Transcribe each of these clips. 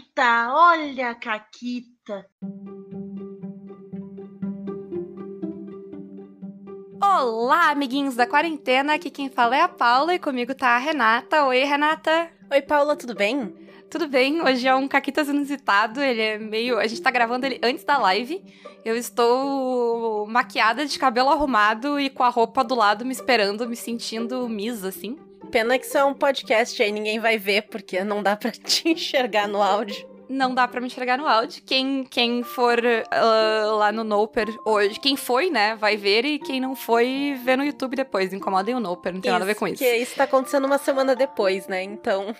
Caquita, olha a Caquita. Olá, amiguinhos da quarentena. Aqui quem fala é a Paula e comigo tá a Renata. Oi, Renata. Oi, Paula, tudo bem? Tudo bem, hoje é um Caquitas inusitado, ele é meio... A gente tá gravando ele antes da live. Eu estou maquiada de cabelo arrumado e com a roupa do lado me esperando, me sentindo misa, assim. Pena que isso é um podcast aí, ninguém vai ver, porque não dá pra te enxergar no áudio. Não dá pra me enxergar no áudio. Quem, quem for uh, lá no Noper hoje, quem foi, né, vai ver, e quem não foi, vê no YouTube depois. Incomodem o Noper, não tem isso, nada a ver com isso. Porque isso tá acontecendo uma semana depois, né? Então.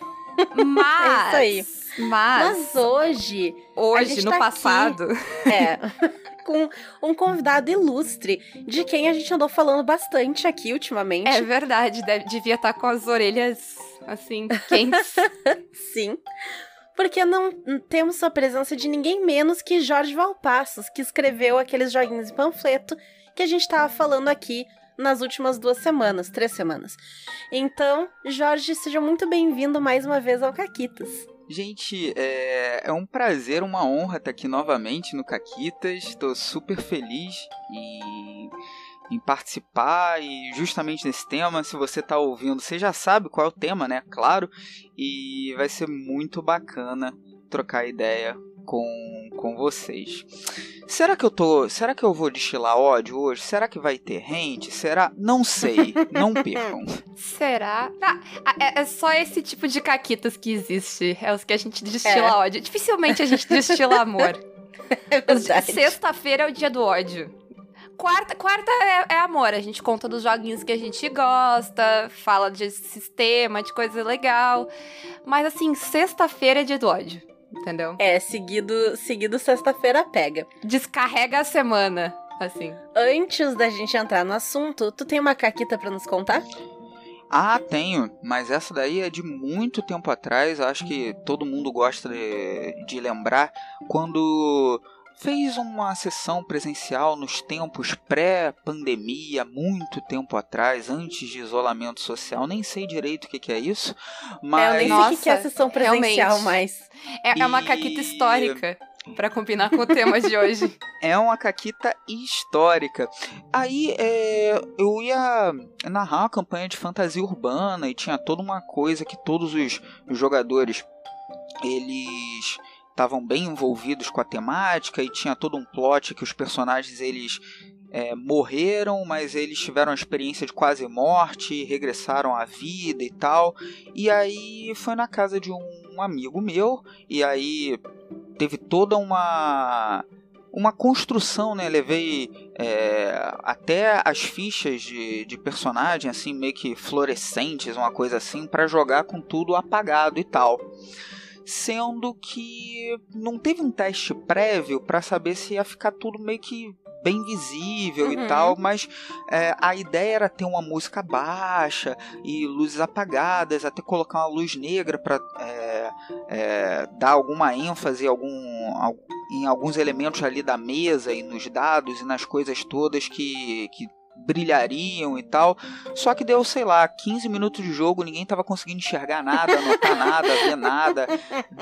Mas. é isso aí. Mas. Mas hoje. Hoje, no tá passado. Aqui, é. com um convidado ilustre, de quem a gente andou falando bastante aqui ultimamente. É verdade, deve, devia estar com as orelhas assim, quentes. Sim. Porque não temos a presença de ninguém menos que Jorge Valpassos, que escreveu aqueles joguinhos de panfleto que a gente estava falando aqui nas últimas duas semanas, três semanas. Então, Jorge, seja muito bem-vindo mais uma vez ao Caquitas. Gente, é, é, um prazer, uma honra estar aqui novamente no Caquitas. Estou super feliz em, em, participar e justamente nesse tema. Se você está ouvindo, você já sabe qual é o tema, né? Claro. E vai ser muito bacana trocar ideia com, com vocês. Será que eu tô. Será que eu vou destilar ódio hoje? Será que vai ter rente? Será? Não sei. Não percam. Será? Ah, é, é, só esse tipo de caquitas que existe. É os que a gente destila é. ódio. Dificilmente a gente destila amor. É Sexta-feira é o dia do ódio. Quarta, quarta é, é, amor. A gente conta dos joguinhos que a gente gosta, fala de sistema, de coisa legal. Mas assim, sexta-feira é dia do ódio entendeu? É, seguido, seguido sexta-feira pega. Descarrega a semana, assim. Antes da gente entrar no assunto, tu tem uma caquita para nos contar? Ah, tenho, mas essa daí é de muito tempo atrás. Acho que todo mundo gosta de, de lembrar quando fez uma sessão presencial nos tempos pré-pandemia, muito tempo atrás, antes de isolamento social. Nem sei direito o que, que é isso, mas... É, eu nem sei o que, que é a sessão presencial, mas... É, é uma caquita histórica. Para combinar com o tema de hoje. É uma caquita histórica. Aí é, eu ia narrar uma campanha de fantasia urbana e tinha toda uma coisa que todos os jogadores eles estavam bem envolvidos com a temática e tinha todo um plot que os personagens eles é, morreram, mas eles tiveram a experiência de quase morte, regressaram à vida e tal. E aí foi na casa de um amigo meu, e aí teve toda uma uma construção, né? Levei é, até as fichas de, de personagem, assim, meio que fluorescentes, uma coisa assim, para jogar com tudo apagado e tal sendo que não teve um teste prévio para saber se ia ficar tudo meio que bem visível uhum. e tal, mas é, a ideia era ter uma música baixa e luzes apagadas, até colocar uma luz negra para é, é, dar alguma ênfase algum, em alguns elementos ali da mesa e nos dados e nas coisas todas que, que brilhariam e tal. Só que deu, sei lá, 15 minutos de jogo, ninguém tava conseguindo enxergar nada, anotar nada, ver nada.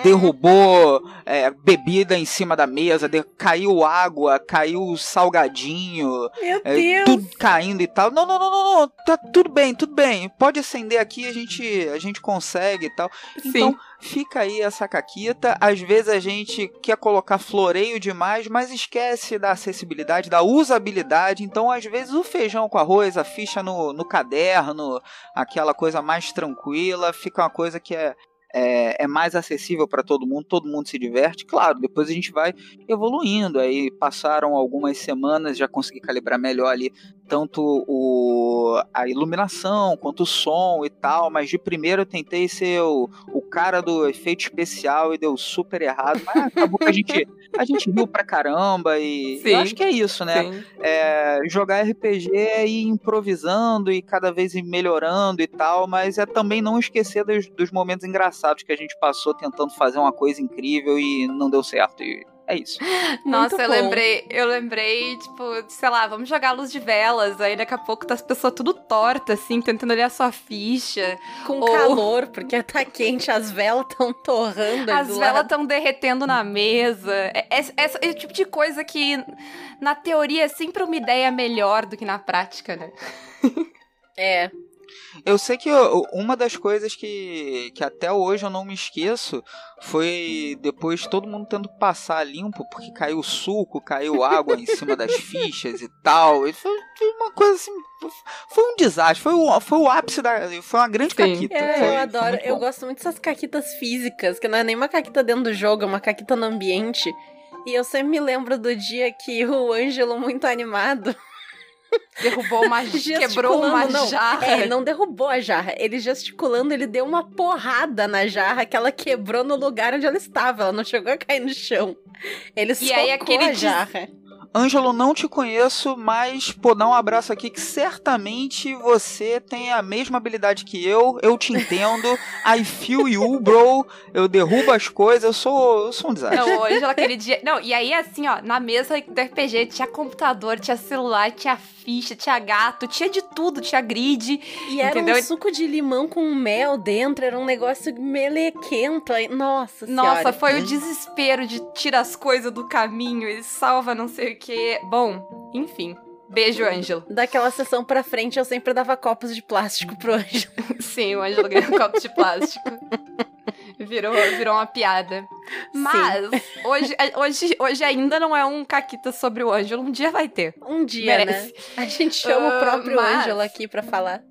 Derrubou é, bebida em cima da mesa, de, caiu água, caiu salgadinho. Meu é, Deus! Tudo caindo e tal. Não, não, não, não, não, tá tudo bem, tudo bem. Pode acender aqui, a gente, a gente consegue e tal. Sim. Então, fica aí essa caquita. Às vezes a gente quer colocar floreio demais, mas esquece da acessibilidade, da usabilidade. Então, às vezes, o feijão com arroz, a ficha no, no caderno, aquela coisa mais tranquila, fica uma coisa que é, é, é, mais acessível para todo mundo, todo mundo se diverte. Claro, depois a gente vai evoluindo. Aí passaram algumas semanas, já consegui calibrar melhor ali tanto o, a iluminação quanto o som e tal, mas de primeiro eu tentei ser o, o cara do efeito especial e deu super errado, mas acabou que a gente, a gente riu pra caramba e eu acho que é isso, né? É, jogar RPG é ir improvisando e cada vez ir melhorando e tal, mas é também não esquecer dos, dos momentos engraçados que a gente passou tentando fazer uma coisa incrível e não deu certo. E É isso. Nossa, Muito eu bom. lembrei, eu lembrei, tipo, sei lá, vamos jogar luz de velas. Aí daqui a pouco tá as pessoas tudo tortas, assim, tentando olhar sua ficha. Com Ou- calor, porque tá quente, as velas tão torrando. ali As velas estão derretendo na mesa. É, é, esse é o tipo de coisa que, na teoria, é sempre uma ideia melhor do que na prática, né? É. Eu sei que eu- uma das coisas que, que até hoje eu não me esqueço foi depois todo mundo tendo que passar limpo, porque caiu suco, caiu água em cima das fichas e tal. E foi uma coisa assim. Foi um desastre. Foi o, foi o ápice da. Foi uma grande Sim. caquita. É, Foi- eu adoro. Eu gosto muito dessas caquitas físicas, que não é nem uma caquita dentro do jogo, é uma caquita no ambiente. E eu sempre me lembro do dia que o Ângelo, muito animado, Derrubou uma. quebrou uma não. jarra. É, ele não derrubou a jarra. Ele gesticulando, ele deu uma porrada na jarra que ela quebrou no lugar onde ela estava. Ela não chegou a cair no chão. Ele socou aí aquele a jarra. Ângelo, não te conheço, mas pô, dá um abraço aqui que certamente você tem a mesma habilidade que eu. Eu te entendo. I feel you, bro. Eu derrubo as coisas. Eu sou, eu sou um desastre. Não, hoje aquele dia. Não, e aí, assim, ó, na mesa do RPG tinha computador, tinha celular, tinha ficha, tinha gato, tinha de tudo, tinha grid. E era Entendeu? um suco de limão com mel dentro, era um negócio melequento. Nossa Nossa, senhora. foi o desespero de tirar as coisas do caminho e salva não sei o que. Bom, enfim. Beijo, Ângelo. Daquela sessão pra frente, eu sempre dava copos de plástico pro Ângelo. Sim, o Ângelo ganhou um copo de plástico. Virou, virou uma piada. Mas hoje, hoje, hoje ainda não é um caquita sobre o Ângelo. Um dia vai ter. Um dia, Merece. né? A gente chama Ah, o próprio mas- Ângelo aqui pra falar.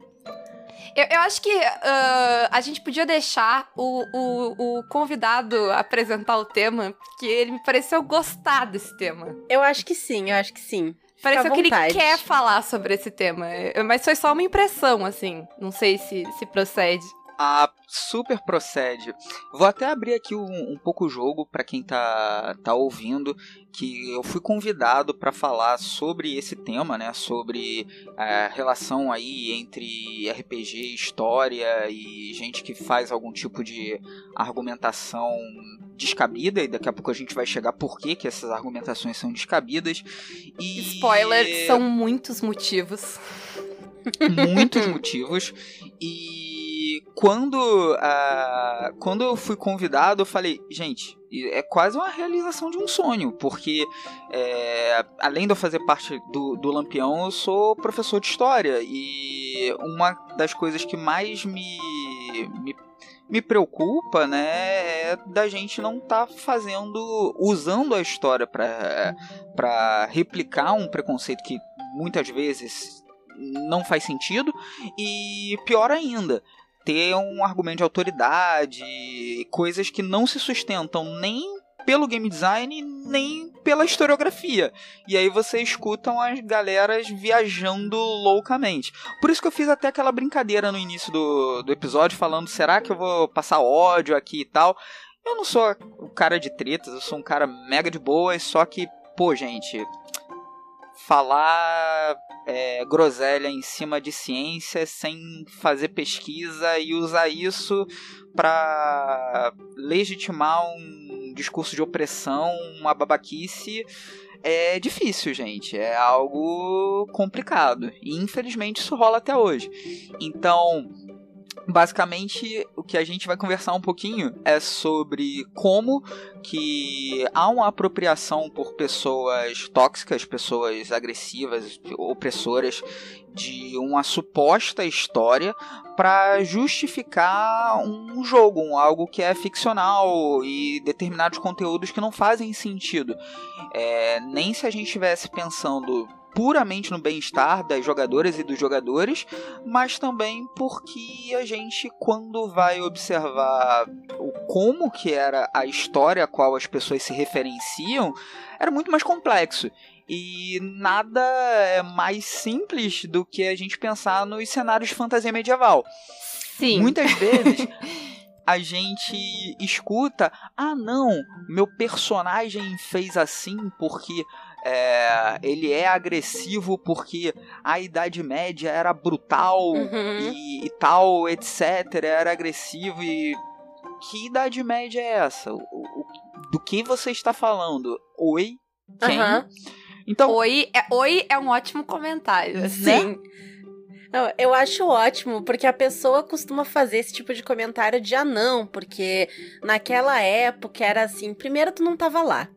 Eu, eu acho que ah, a gente podia deixar o, o, o convidado apresentar o tema, porque ele me pareceu gostar desse tema. Eu acho que sim, eu acho que sim. Fica Pareceu que ele quer falar sobre esse tema. Mas foi só uma impressão, assim. Não sei se, se procede. Ah, super procede. Vou até abrir aqui um, um pouco o jogo para quem tá, tá ouvindo, que eu fui convidado para falar sobre esse tema, né? Sobre a relação aí entre RPG, história e gente que faz algum tipo de argumentação descabida, e daqui a pouco a gente vai chegar por que, que essas argumentações são descabidas. E Spoiler, são muitos motivos. muitos motivos. E quando, ah, quando eu fui convidado, eu falei, gente, é quase uma realização de um sonho, porque é, além de eu fazer parte do, do Lampião, eu sou professor de história. E uma das coisas que mais me, me me preocupa, né, é da gente não estar fazendo, usando a história para replicar um preconceito que muitas vezes não faz sentido e pior ainda, ter um argumento de autoridade, coisas que não se sustentam nem pelo game design nem pela historiografia. E aí você escutam as galeras viajando loucamente. Por isso que eu fiz até aquela brincadeira no início do, do episódio, falando: será que eu vou passar ódio aqui e tal? Eu não sou o cara de tretas, eu sou um cara mega de boas, só que, pô, gente, falar é, groselha em cima de ciência sem fazer pesquisa e usar isso para legitimar um discurso de opressão, uma babaquice, é difícil, gente. É algo complicado. E infelizmente isso rola até hoje. Então, basicamente o que a gente vai conversar um pouquinho é sobre como que há uma apropriação por pessoas tóxicas, pessoas agressivas, opressoras de uma suposta história para justificar um jogo, um algo que é ficcional e determinados conteúdos que não fazem sentido. É, nem se a gente estivesse pensando puramente no bem-estar das jogadoras e dos jogadores, mas também porque a gente, quando vai observar o como que era a história a qual as pessoas se referenciam, era muito mais complexo. E nada é mais simples do que a gente pensar nos cenários de fantasia medieval. Sim. Muitas vezes a gente escuta: ah, não, meu personagem fez assim porque é, ele é agressivo, porque a Idade Média era brutal Uhum. e, e tal, etc. Era agressivo e. Que Idade Média é essa? O- o- do que você está falando? Oi? Quem? Aham. Então, Oi é, oi é um ótimo comentário. Assim. Sim. Não, eu acho ótimo, porque a pessoa costuma fazer esse tipo de comentário de ah, não, porque naquela época era assim. Primeiro, tu não tava lá.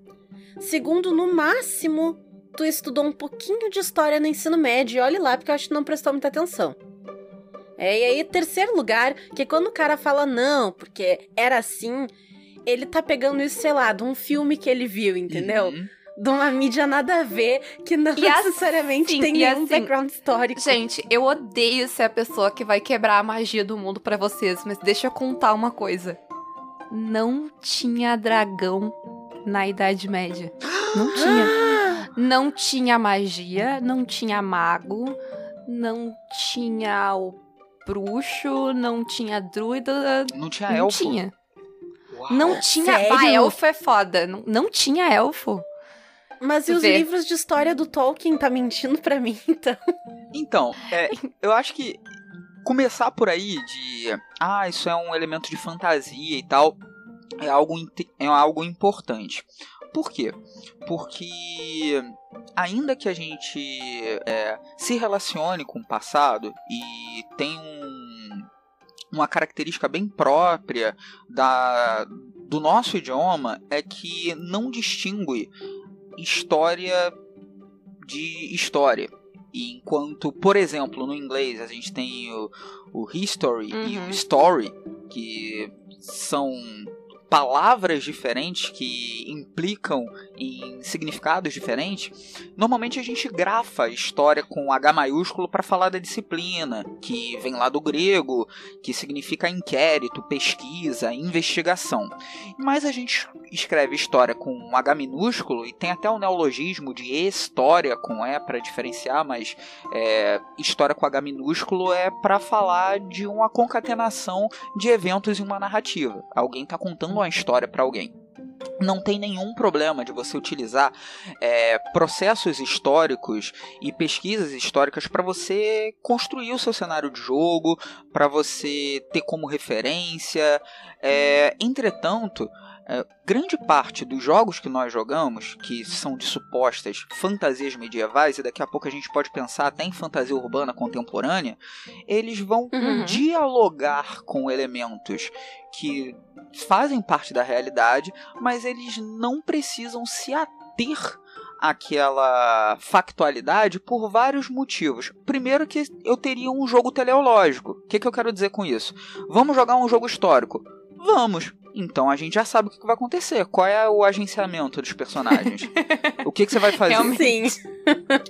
Segundo, no máximo, tu estudou um pouquinho de história no ensino médio. E olhe lá, porque eu acho que não prestou muita atenção. É, e aí, terceiro lugar, que quando o cara fala não, porque era assim, ele tá pegando isso, sei lá, de um filme que ele viu, entendeu? Uhum. De uma mídia nada a ver, que não E assim, necessariamente tem e nenhum assim, background histórico. Gente, eu odeio ser a pessoa que vai quebrar a magia do mundo pra vocês, mas deixa eu contar uma coisa. Não tinha dragão na Idade Média. Não tinha. Não tinha magia, não tinha mago, não tinha o bruxo, não tinha druida, não tinha não elfo. tinha. Uau. Não tinha. Sério? Ah, elfo é foda. Não, não tinha elfo. Mas e os Vê. livros de história do Tolkien tá mentindo pra mim, então? Então, é, eu acho que começar por aí de ah, isso é um elemento de fantasia e tal, é algo, é algo importante. Por quê? Porque ainda que a gente é, se relacione com o passado e tem um- uma característica bem própria da, do nosso idioma, é que não distingue história de história. E enquanto, por exemplo, no inglês a gente tem o, o history e Uhum. o story, que são palavras diferentes que implicam em significados diferentes, normalmente a gente grafa história com H maiúsculo para falar da disciplina, que vem lá do grego, que significa inquérito, pesquisa, investigação. Mas a gente escreve história com H minúsculo e tem até o neologismo de história com E para diferenciar, mas é, história com H minúsculo é para falar de uma concatenação de eventos em uma narrativa. Alguém está contando uma história para alguém. Não tem nenhum problema de você utilizar é, processos históricos e pesquisas históricas para você construir o seu cenário de jogo, para você ter como referência. É, entretanto, é, grande parte dos jogos que nós jogamos, que são de supostas fantasias medievais, e daqui a pouco a gente pode pensar até em fantasia urbana contemporânea, eles vão Uhum. dialogar com elementos que fazem parte da realidade, mas eles não precisam se ater àquela factualidade por vários motivos. Primeiro que eu teria um jogo teleológico. O que, que eu quero dizer com isso? Vamos jogar um jogo histórico? Vamos. Então a gente já sabe o que vai acontecer. Qual é o agenciamento dos personagens? o que, que você vai fazer? Realmente. Sim.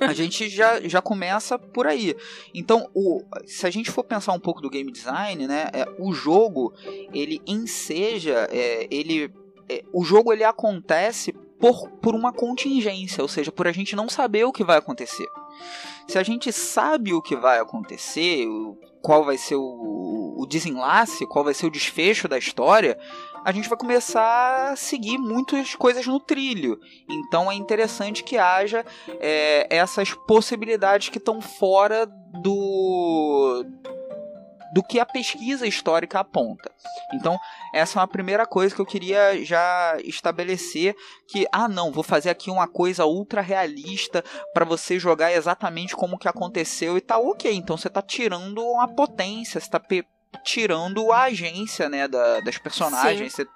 a gente já, já começa por aí. Então, o, se a gente for pensar um pouco do game design, né, é, o jogo ele enseja, é, ele, é, o jogo ele acontece por, por uma contingência, ou seja, por a gente não saber o que vai acontecer. Se a gente sabe o que vai acontecer, qual vai ser o, o desenlace, qual vai ser o desfecho da história, a gente vai começar a seguir muitas coisas no trilho. Então é interessante que haja é, essas possibilidades que estão fora do do que a pesquisa histórica aponta. Então, essa é uma primeira coisa que eu queria já estabelecer que ah, não, vou fazer aqui uma coisa ultra realista para você jogar exatamente como que aconteceu e tá OK. Então você tá tirando uma potência, você tá pe- tirando a agência, né, da- das personagens, você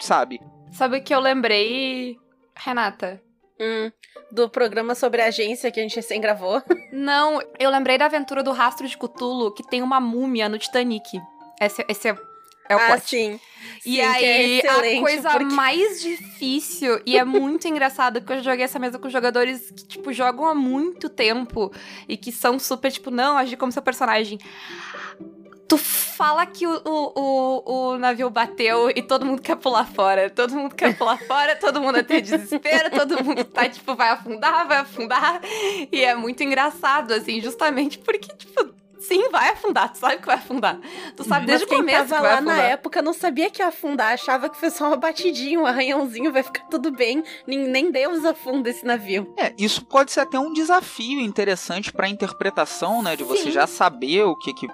sabe? Sabe o que eu lembrei, Renata? Hum, do programa sobre a agência que a gente recém gravou. Não, eu lembrei da aventura do Rastro de Cthulhu, que tem uma múmia no Titanic. Esse, esse é, é o ah, plot. sim. E Sim, é aí, excelente, a coisa porque- mais difícil, e é muito engraçado, porque eu joguei essa mesa com jogadores que, tipo, jogam há muito tempo e que são super, tipo, não, agir como seu personagem. Tu fala que o, o, o, o navio bateu e todo mundo quer pular fora. Todo mundo quer pular fora, todo mundo tem desespero, todo mundo tá, tipo, vai afundar, vai afundar. E é muito engraçado, assim, justamente porque, tipo, sim, vai afundar, tu sabe que vai afundar. Tu sabe desde Mas quem o começo tava que vai lá na afundar. época não sabia que ia afundar, achava que foi só uma batidinha, um arranhãozinho, vai ficar tudo bem. Nem, nem Deus afunda esse navio. É, isso pode ser até um desafio interessante para interpretação, né, de você Sim. já saber o que que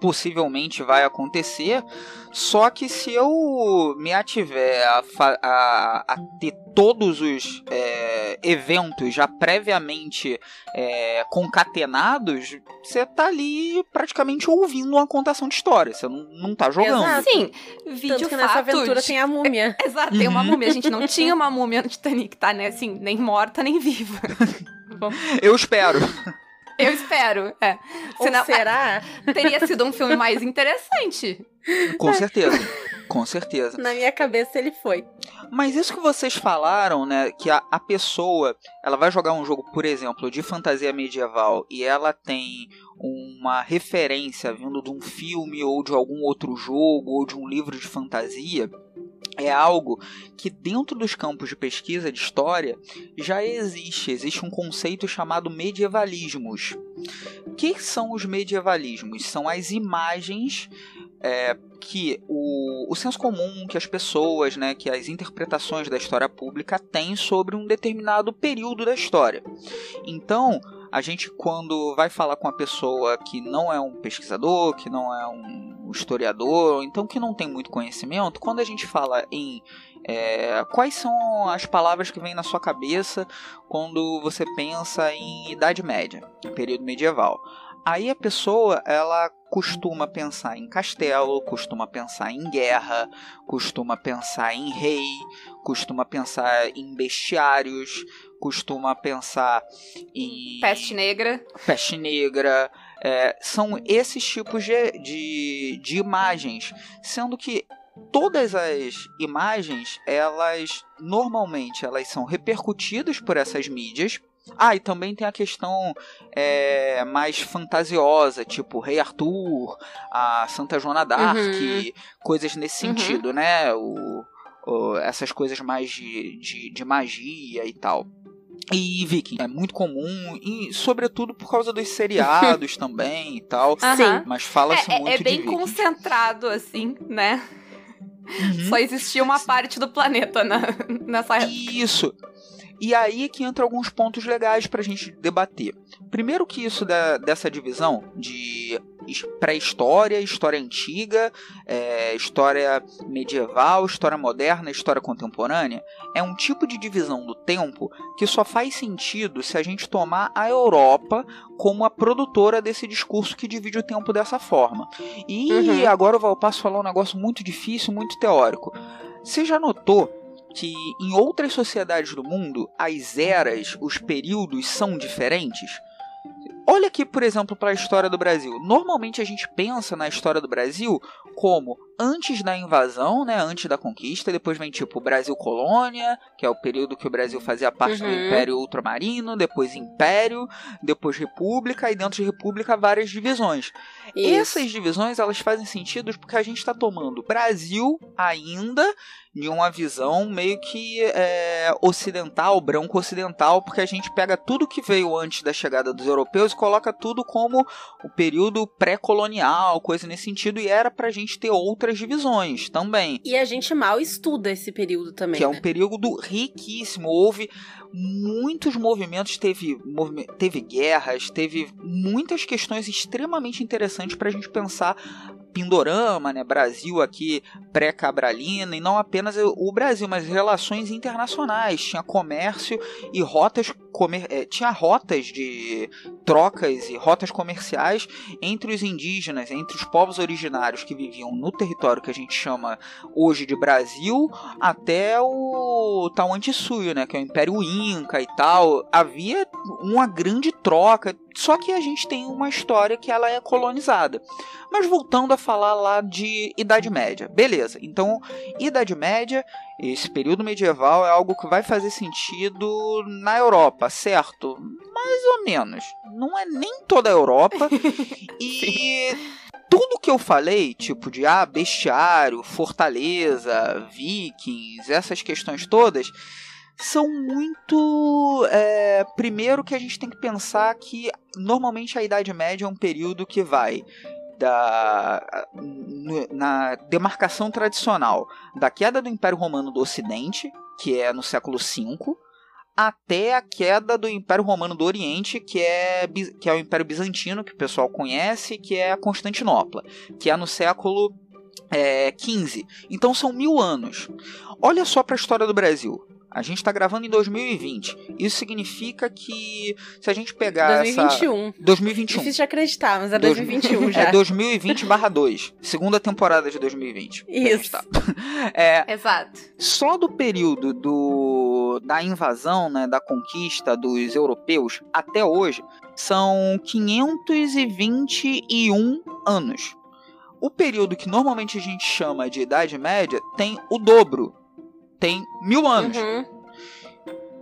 possivelmente vai acontecer. Só que se eu me ativer a, a, a ter todos os é, eventos já previamente é, concatenados, você tá ali praticamente ouvindo uma contação de história. Você não, não tá jogando. Exato. Sim, vídeo Tanto que nessa aventura tem a múmia. Exato, tem uma Uhum. múmia. A gente não tinha uma múmia no Titanic, tá, né? Assim, nem morta, nem viva. Eu espero. Eu espero, é. Ou Senão, será? teria sido um filme mais interessante. Com certeza. Com certeza. Na minha cabeça ele foi. Mas isso que vocês falaram, né, que a, a pessoa, ela vai jogar um jogo, por exemplo, de fantasia medieval e ela tem uma referência vindo de um filme ou de algum outro jogo ou de um livro de fantasia, é algo que dentro dos campos de pesquisa de história já existe. Existe um conceito chamado medievalismos. O que são os medievalismos? São as imagens é, que o, o senso comum, que as pessoas, né, que as interpretações da história pública têm sobre um determinado período da história. Então, a gente quando vai falar com uma pessoa que não é um pesquisador, que não é um historiador, então que não tem muito conhecimento, quando a gente fala em é, quais são as palavras que vêm na sua cabeça quando você pensa em Idade Média, período medieval. Aí a pessoa, ela costuma pensar em castelo, costuma pensar em guerra, costuma pensar em rei, costuma pensar em bestiários, costuma pensar em Peste negra. peste negra. é, são esses tipos de, de, de imagens, sendo que todas as imagens, elas normalmente elas são repercutidas por essas mídias. Ah, e também tem a questão é, mais fantasiosa, tipo Rei Arthur, a Santa Joana d'Arc, Uhum. coisas nesse Uhum. sentido, né? O, o- essas coisas mais de, de, de magia e tal. E Viking é muito comum, e sobretudo por causa dos seriados também e tal. Aham. Mas fala-se É, é- muito é bem concentrado, assim, né? Uhum. Só existia uma parte do planeta na, nessa época. Isso. E aí que entra alguns pontos legais pra gente debater. Primeiro que isso da- dessa divisão de his- pré-história, história antiga, é, história medieval, história moderna, história contemporânea, é um tipo de divisão do tempo que só faz sentido se a gente tomar a Europa como a produtora desse discurso que divide o tempo dessa forma. E Uhum. agora o Valpasso falou um negócio muito difícil, muito teórico. Você já notou que em outras sociedades do mundo as eras, os períodos são diferentes? Olha aqui, por exemplo, para a história do Brasil. Normalmente a gente pensa na história do Brasil como antes da invasão, né, antes da conquista, depois vem tipo Brasil colônia, que é o período que o Brasil fazia parte do Uhum. Império Ultramarino, depois Império, depois República e dentro de República várias divisões. Isso. Essas divisões elas fazem sentido porque a gente está tomando Brasil ainda em uma visão meio que é, ocidental, branco ocidental, porque a gente pega tudo que veio antes da chegada dos europeus e coloca tudo como o período pré-colonial, coisa nesse sentido, e era pra gente ter outras divisões também. E a gente mal estuda esse período também. Que é né? um período riquíssimo. Houve muitos movimentos, teve, teve guerras, teve muitas questões extremamente interessantes para a gente pensar Pindorama, né? Brasil aqui pré-Cabralina, e não apenas o Brasil, mas relações internacionais. Tinha comércio e rotas. Comer, eh, tinha rotas de trocas e rotas comerciais entre os indígenas, entre os povos originários que viviam no território que a gente chama hoje de Brasil, até o Tawantinsuyo, né, que é o Império Inca e tal. Havia uma grande troca, só que a gente tem uma história que ela é colonizada. Mas voltando a falar lá de Idade Média, beleza? Então, Idade Média, esse período medieval é algo que vai fazer sentido na Europa, certo? Mais ou menos. Não é nem toda a Europa. e tudo que eu falei, tipo de ah, bestiário, fortaleza, vikings, essas questões todas, são muito. é, primeiro que a gente tem que pensar que normalmente a Idade Média é um período que vai da na demarcação tradicional da queda do Império Romano do Ocidente, que é no século V, até a queda do Império Romano do Oriente, que é, que é o Império Bizantino, que o pessoal conhece, que é Constantinopla, que é no século é, 15. Então são mil anos. Olha só para a história do Brasil. A gente está gravando em 2020. Isso significa que se a gente pegar 2021. essa 2021. Difícil de acreditar, mas é 2021 já. É 2020/2, segunda temporada de 2020. Isso. Tá. É, Exato. só do período do, da invasão, né, da conquista dos europeus até hoje, são 521 anos. O período que normalmente a gente chama de Idade Média tem o dobro, tem mil anos. Uhum.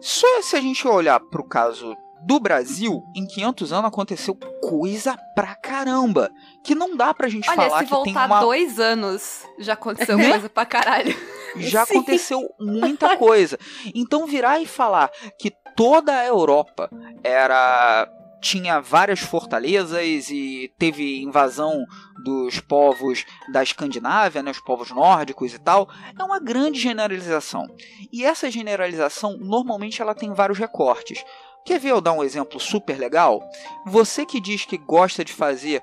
Só se a gente olhar pro caso do Brasil, em 500 anos aconteceu coisa pra caramba. Que não dá pra gente Olha, falar se que tem voltar uma dois anos, já aconteceu Né? coisa pra caralho. já Sim. aconteceu muita coisa. Então virar e falar que toda a Europa era tinha várias fortalezas e teve invasão dos povos da Escandinávia, né, os povos nórdicos e tal, é uma grande generalização. E essa generalização normalmente ela tem vários recortes. Quer ver eu dar um exemplo super legal? Você que diz que gosta de fazer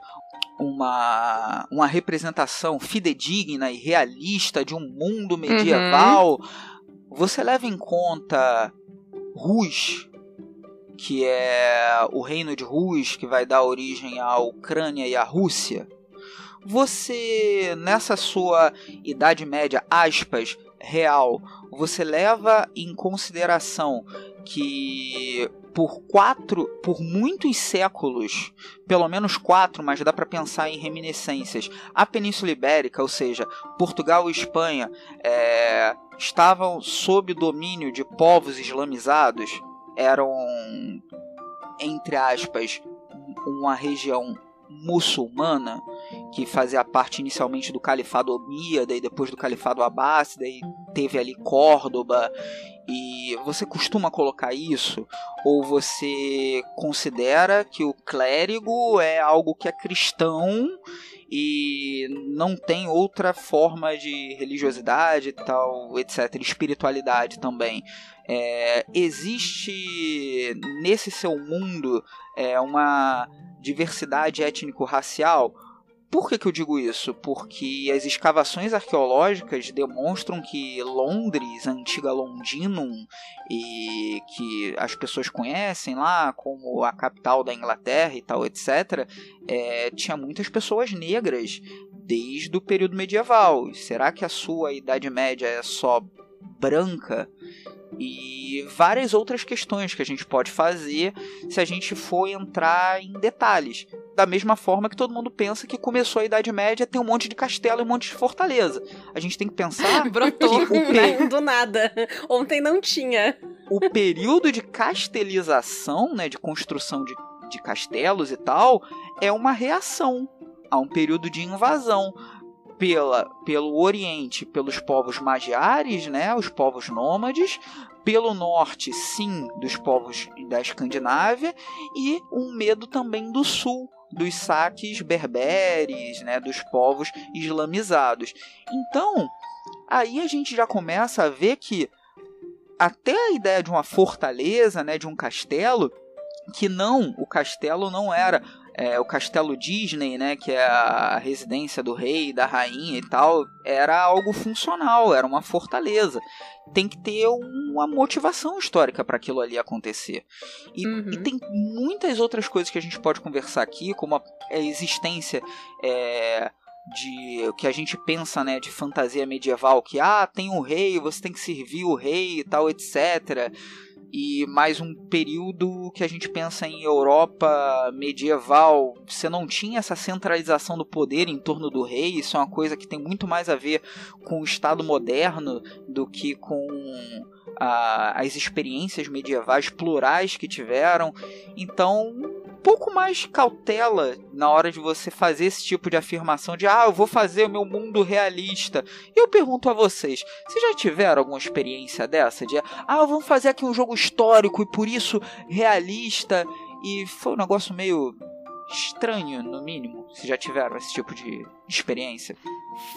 uma, uma representação fidedigna e realista de um mundo medieval, você leva em conta Rus, que é o reino de Rus, que vai dar origem à Ucrânia e à Rússia. Você, nessa sua Idade Média, aspas, real, você leva em consideração que por quatro, por muitos séculos, pelo menos quatro, mas dá para pensar em reminiscências, a Península Ibérica, ou seja, Portugal e Espanha, é, estavam sob domínio de povos islamizados, eram, entre aspas, uma região muçulmana que fazia parte inicialmente do Califado Omíada e depois do Califado Abássida e teve ali Córdoba e você costuma colocar isso ou você considera que o clérigo é algo que é cristão e não tem outra forma de religiosidade tal, etc, espiritualidade também. É, existe nesse seu mundo é, uma diversidade étnico-racial. Por que, que eu digo isso? Porque as escavações arqueológicas demonstram que Londres, a antiga Londinum, e que as pessoas conhecem lá como a capital da Inglaterra e tal, etc., é, tinha muitas pessoas negras desde o período medieval. Será que a sua Idade Média é só branca? e várias outras questões que a gente pode fazer se a gente for entrar em detalhes. Da mesma forma que todo mundo pensa que começou a Idade Média tem um monte de castelo e um monte de fortaleza. A gente tem que pensar Brotou. que Né? Do nada. Ontem não tinha. o período de castelização, né, de construção de, de castelos e tal, é uma reação a um período de invasão pela, pelo Oriente, pelos povos magiares, né, os povos nômades, pelo norte, sim, dos povos da Escandinávia e um medo também do sul, dos saques berberes, né, dos povos islamizados. Então, aí a gente já começa a ver que até a ideia de uma fortaleza, né, de um castelo, que não, o castelo não era é, o castelo Disney, né, que é a residência do rei, da rainha e tal, era algo funcional, era uma fortaleza. Tem que ter uma motivação histórica para aquilo ali acontecer. E, Uhum. e tem muitas outras coisas que a gente pode conversar aqui, como a, existência é, de o que a gente pensa, né, de fantasia medieval, que ah, tem um rei, você tem que servir o rei e tal, etc e mais um período que a gente pensa em Europa medieval, você não tinha essa centralização do poder em torno do rei, isso é uma coisa que tem muito mais a ver com o Estado moderno do que com a- as experiências medievais plurais que tiveram. Então, pouco mais cautela na hora de você fazer esse tipo de afirmação de ah, eu vou fazer o meu mundo realista. E eu pergunto a vocês, vocês já tiveram alguma experiência dessa? De ah, vamos fazer aqui um jogo histórico e por isso realista. E foi um negócio meio estranho, no mínimo. Vocês já tiveram esse tipo de experiência?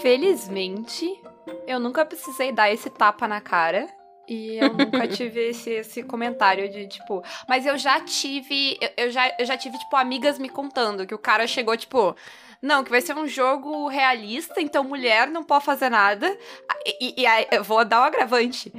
Felizmente, eu nunca precisei dar esse tapa na cara E eu nunca tive esse, esse comentário de, tipo. Mas eu já tive. Eu, eu, já, eu já tive, tipo, amigas me contando que o cara chegou, tipo. Não, que vai ser um jogo realista, então mulher não pode fazer nada. E, e aí, eu vou dar o um agravante.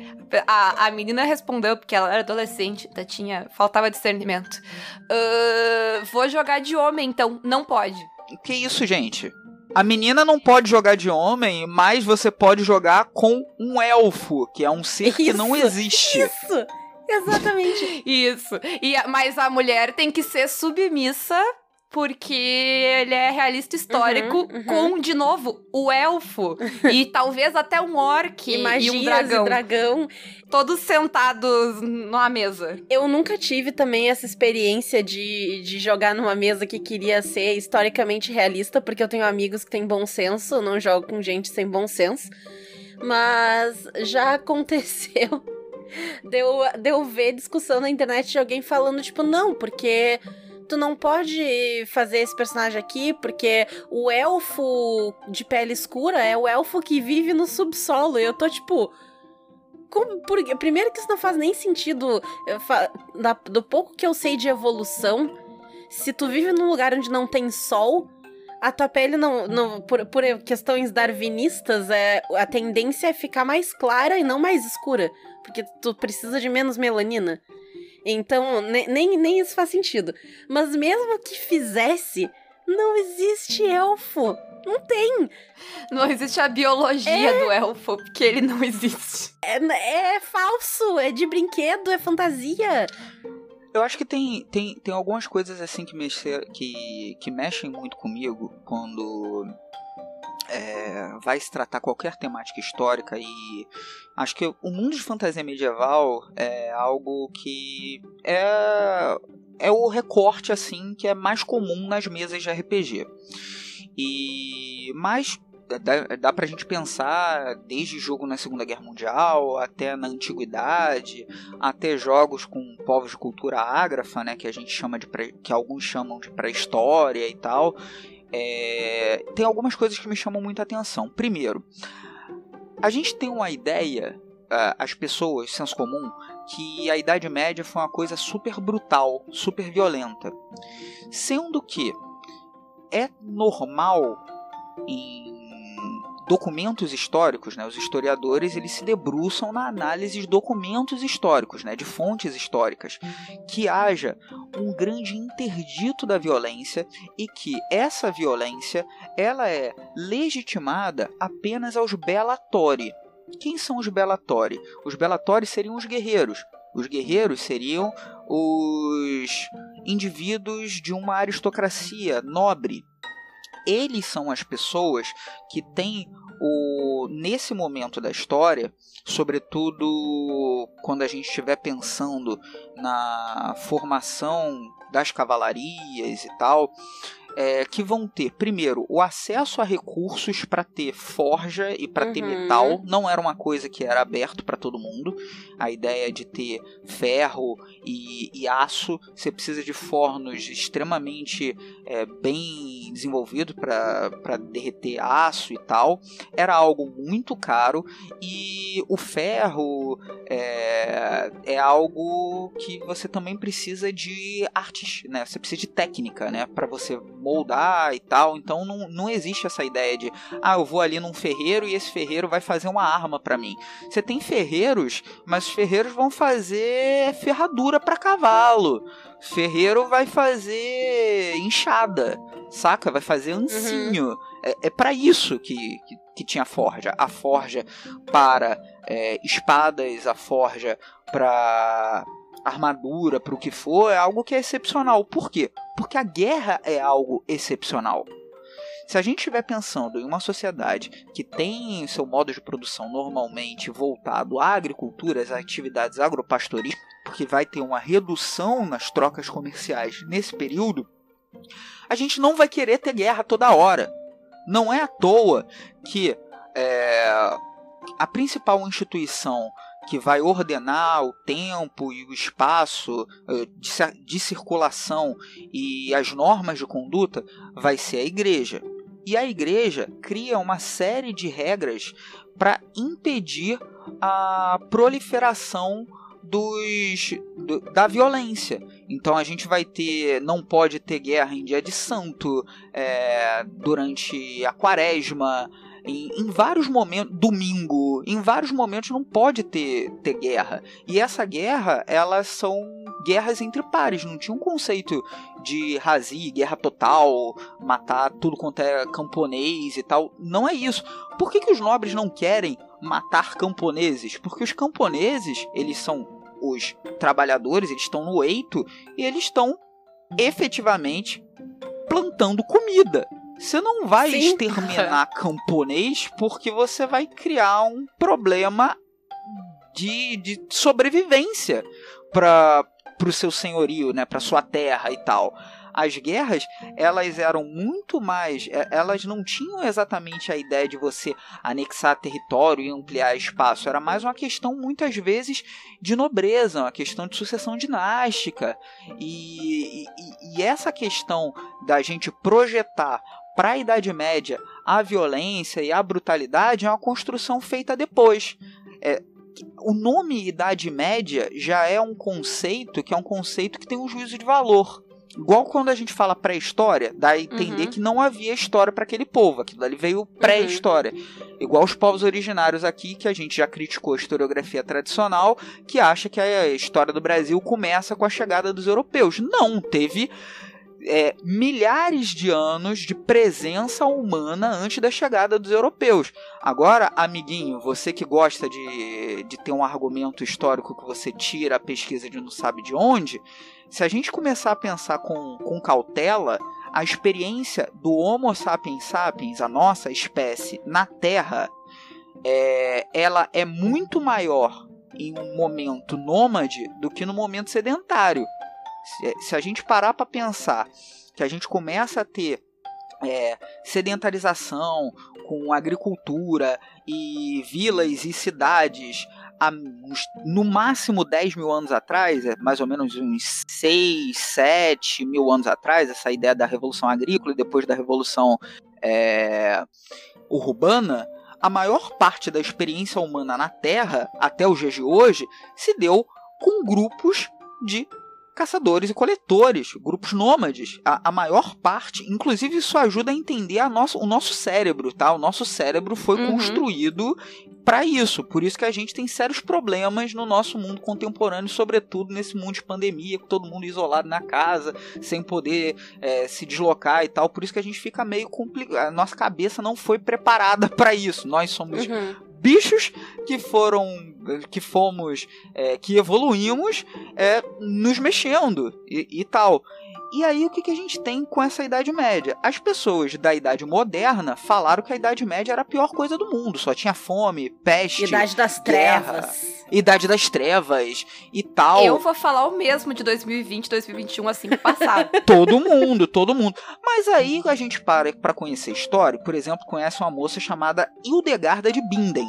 A, a menina respondeu, porque ela era adolescente, então tinha, faltava discernimento. Uh, vou jogar de homem, então não pode. Que isso, gente? A menina não pode jogar de homem, mas você pode jogar com um elfo, que é um ser isso, que não existe. Isso! Exatamente. isso. E, mas a mulher tem que ser submissa porque ele é realista histórico uhum, uhum. com, de novo, o elfo. e talvez até um orc e, e um dragão. E dragão. Todos sentados numa mesa. Eu nunca tive também essa experiência de, de jogar numa mesa que queria ser historicamente realista, porque eu tenho amigos que têm bom senso, não jogo com gente sem bom senso. Mas já aconteceu. Deu, deu ver discussão na internet de alguém falando, tipo, não, porque tu não pode fazer esse personagem aqui porque o elfo de pele escura é o elfo que vive no subsolo. E eu tô tipo. Como, por, primeiro que isso não faz nem sentido. Fa, da, do pouco que eu sei de evolução, se tu vive num lugar onde não tem sol, a tua pele não. não por, por questões darwinistas, é, a tendência é ficar mais clara e não mais escura. Porque tu precisa de menos melanina. Então, nem, nem, nem isso faz sentido. Mas mesmo que fizesse, não existe elfo. Não tem. Não existe a biologia é... do elfo, porque ele não existe. É, é falso, é de brinquedo, é fantasia. Eu acho que tem, tem, tem algumas coisas assim que, mexe, que, que mexem muito comigo quando é, vai se tratar qualquer temática histórica e acho que o mundo de fantasia medieval é algo que é é o recorte assim que é mais comum nas mesas de RPG e mais dá, dá pra gente pensar desde jogo na Segunda Guerra Mundial até na Antiguidade, até jogos com povos de cultura ágrafa, né, que a gente chama de pré, que alguns chamam de pré-história e tal. É, tem algumas coisas que me chamam muita atenção. Primeiro, a gente tem uma ideia, uh, as pessoas, senso comum, que a Idade Média foi uma coisa super brutal, super violenta. Sendo que é normal em documentos históricos, né, os historiadores eles se debruçam na análise de documentos históricos, né, de fontes históricas, que haja um grande interdito da violência e que essa violência ela é legitimada apenas aos bellatori. Quem são os bellatori? Os bellatori seriam os guerreiros. Os guerreiros seriam os indivíduos de uma aristocracia nobre, eles são as pessoas que têm o nesse momento da história, sobretudo quando a gente estiver pensando na formação das cavalarias e tal, é, que vão ter, primeiro, o acesso a recursos para ter forja e para uhum. ter metal. Não era uma coisa que era aberto para todo mundo. A ideia de ter ferro e, e aço, você precisa de fornos extremamente é, bem desenvolvidos para derreter aço e tal. Era algo muito caro e o ferro é, é algo que você também precisa de artes, né? Você precisa de técnica, né? Para você moldar e tal. Então não, não existe essa ideia de, ah, eu vou ali num ferreiro e esse ferreiro vai fazer uma arma para mim. Você tem ferreiros, mas os ferreiros vão fazer ferradura para cavalo. Ferreiro vai fazer enxada, saca? Vai fazer uhum. ancinho. Uhum. É, é para isso que, que, que, tinha forja. A forja para é, espadas, a forja para armadura, para o que for, é algo que é excepcional. Por quê? Porque a guerra é algo excepcional. Se a gente estiver pensando em uma sociedade que tem seu modo de produção normalmente voltado à agricultura, às atividades agropastoris, porque vai ter uma redução nas trocas comerciais nesse período, a gente não vai querer ter guerra toda hora. Não é à toa que é, a principal instituição que vai ordenar o tempo e o espaço eh, de, circulação e as normas de conduta vai ser a igreja. E a igreja cria uma série de regras para impedir a proliferação dos do, da violência. Então a gente vai ter, não pode ter guerra em dia de santo, é, durante a quaresma, em, em, vários momentos, domingo, em vários momentos não pode ter, ter guerra. E essa guerra, elas são guerras entre pares, não tinha um conceito de razi, guerra total, matar tudo quanto é camponês e tal. Não é isso. Por que, que os nobres não querem matar camponeses? Porque os camponeses, eles são os trabalhadores, eles estão no eito e eles estão efetivamente plantando comida. Você não vai Sim. exterminar camponês porque você vai criar um problema de, de sobrevivência para o seu senhorio, né, para sua terra e tal. As guerras elas eram muito mais, elas não tinham exatamente a ideia de você anexar território e ampliar espaço, era mais uma questão muitas vezes de nobreza, uma questão de sucessão dinástica. E, e, e essa questão da gente projetar para a Idade Média a violência e a brutalidade é uma construção feita depois. É, o nome Idade Média já é um conceito que é um conceito que tem um juízo de valor. Igual quando a gente fala pré-história, dá a entender uhum. que não havia história para aquele povo, aquilo ali veio pré-história. Uhum. Igual os povos originários aqui, que a gente já criticou a historiografia tradicional, que acha que a história do Brasil começa com a chegada dos europeus. Não, teve é, milhares de anos de presença humana antes da chegada dos europeus. Agora, amiguinho, você que gosta de, de ter um argumento histórico que você tira a pesquisa de não sabe de onde, se a gente começar a pensar com, com cautela, a experiência do Homo sapiens sapiens, a nossa espécie, na Terra, é, ela é muito maior em um momento nômade do que no momento sedentário. Se, a gente parar para pensar que a gente começa a ter é, sedentarização com agricultura e vilas e cidades há no máximo 10 mil anos atrás, é mais ou menos uns 6, 7 mil anos atrás, essa ideia da revolução agrícola e depois da revolução é, urbana, a maior parte da experiência humana na Terra, até os dias de hoje, se deu com grupos de caçadores e coletores, grupos nômades, a, a, maior parte, inclusive isso ajuda a entender a nosso, o nosso cérebro, tá? O nosso cérebro foi uhum. construído para isso, por isso que a gente tem sérios problemas no nosso mundo contemporâneo, sobretudo nesse mundo de pandemia, com todo mundo isolado na casa, sem poder é, se deslocar e tal, por isso que a gente fica meio complicado, a nossa cabeça não foi preparada para isso, nós somos uhum bichos que foram que fomos é, que evoluímos é, nos mexendo e, e, tal e aí o que, que a gente tem com essa Idade Média? As pessoas da Idade Moderna falaram que a Idade Média era a pior coisa do mundo, só tinha fome, peste, Idade das guerra, Trevas. Idade das Trevas e tal. Eu vou falar o mesmo de 2020, 2021 assim que passar. todo mundo, todo mundo. Mas aí a gente para para conhecer história, por exemplo, conhece uma moça chamada Hildegarda de Binden.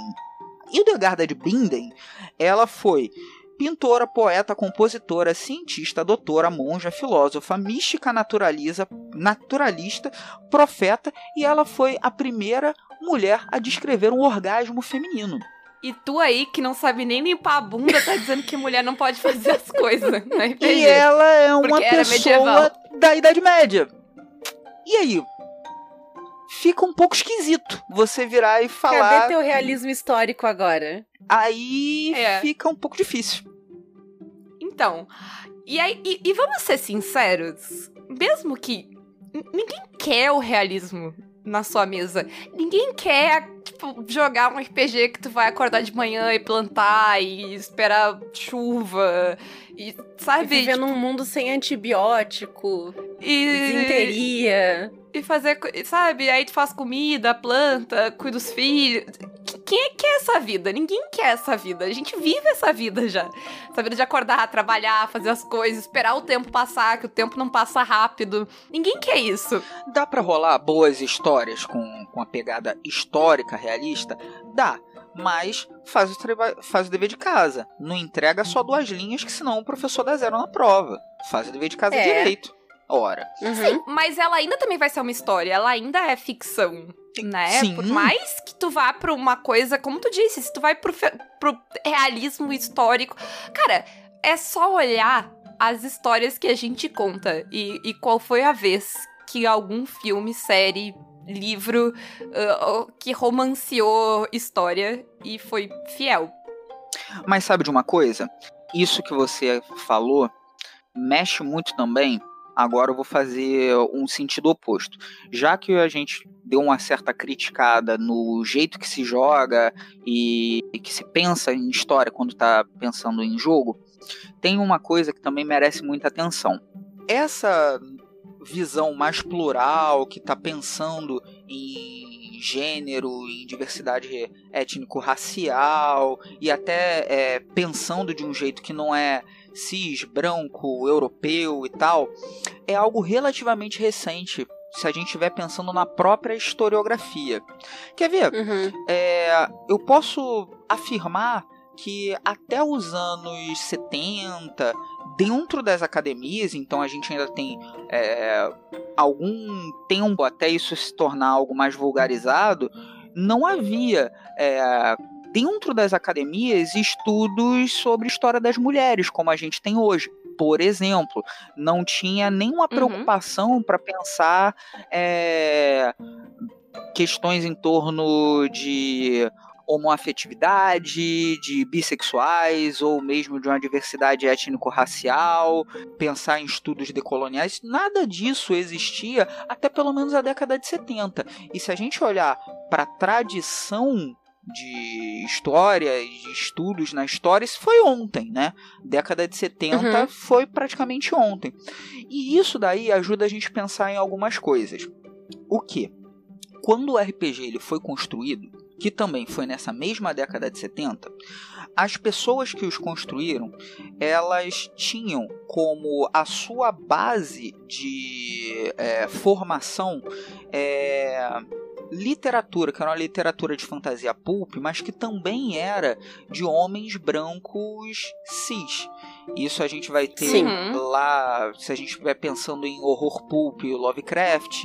Hildegarda de Binden, ela foi pintora, poeta, compositora, cientista, doutora, monja, filósofa, mística naturaliza, naturalista, profeta e ela foi a primeira mulher a descrever um orgasmo feminino. E tu aí, que não sabe nem limpar a bunda, tá dizendo que mulher não pode fazer as coisas no RPG. E ela é uma pessoa da Idade Média. E aí? Fica um pouco esquisito você virar e falar. Cadê teu realismo histórico agora? Aí é. fica um pouco difícil. Então, e aí, e, e vamos ser sinceros, mesmo que ninguém quer o realismo na sua mesa. Ninguém quer, tipo, jogar um RPG que tu vai acordar de manhã e plantar e esperar chuva. E, sabe? E viver tipo, num mundo sem antibiótico. E. Desinteria. E fazer, sabe? Aí tu faz comida, planta, cuida dos filhos. Quem é que quer essa vida? Ninguém quer essa vida. A gente vive essa vida já. Essa vida de acordar, trabalhar, fazer as coisas, esperar o tempo passar, que o tempo não passa rápido. Ninguém quer isso. Dá para rolar boas histórias com, com a pegada histórica, realista? Dá mas faz o, faz o dever de casa. Não entrega só duas linhas, que senão o professor dá zero na prova. Faz o dever de casa é. direito. Ora. Uhum. Sim, mas ela ainda também vai ser uma história, ela ainda é ficção. Né? Sim. Por mais que tu vá pra uma coisa, como tu disse, se tu vai pro, pro realismo histórico. Cara, é só olhar as histórias que a gente conta e, e qual foi a vez que algum filme, série, livro ah, que romanceou história e foi fiel. Mas sabe de uma coisa? Isso que você falou mexe muito também. Agora eu vou fazer um sentido oposto. Já que a gente deu uma certa criticada no jeito que se joga e e que se pensa em história quando está pensando em jogo, tem uma coisa que também merece muita atenção. Essa visão mais plural, que está pensando em gênero, em diversidade étnico-racial e até é, pensando de um jeito que não é cis, branco, europeu e tal, é algo relativamente recente. Se a gente estiver pensando na própria historiografia. Quer ver? Uhum. É, eu posso afirmar que até os anos 70, dentro das academias, então a gente ainda tem é, algum tempo até isso se tornar algo mais vulgarizado, não havia é, dentro das academias estudos sobre história das mulheres, como a gente tem hoje. Por exemplo, não tinha nenhuma preocupação para pensar é, questões em torno de homoafetividade, de bissexuais ou mesmo de uma diversidade étnico-racial, pensar em estudos decoloniais, nada disso existia até pelo menos a década de 70. E se a gente olhar para a tradição de história, de estudos na história, isso foi ontem, né? Década de 70 Uhum. foi praticamente ontem. E isso daí ajuda a gente a pensar em algumas coisas. O que? Quando o RPG ele foi construído, que também foi nessa mesma década de 70, as pessoas que os construíram, elas tinham como a sua base de é, formação é, literatura, que era uma literatura de fantasia pulp, mas que também era de homens brancos cis. Isso a gente vai ter Sim. Lá, se a gente estiver pensando em horror pulp, Lovecraft,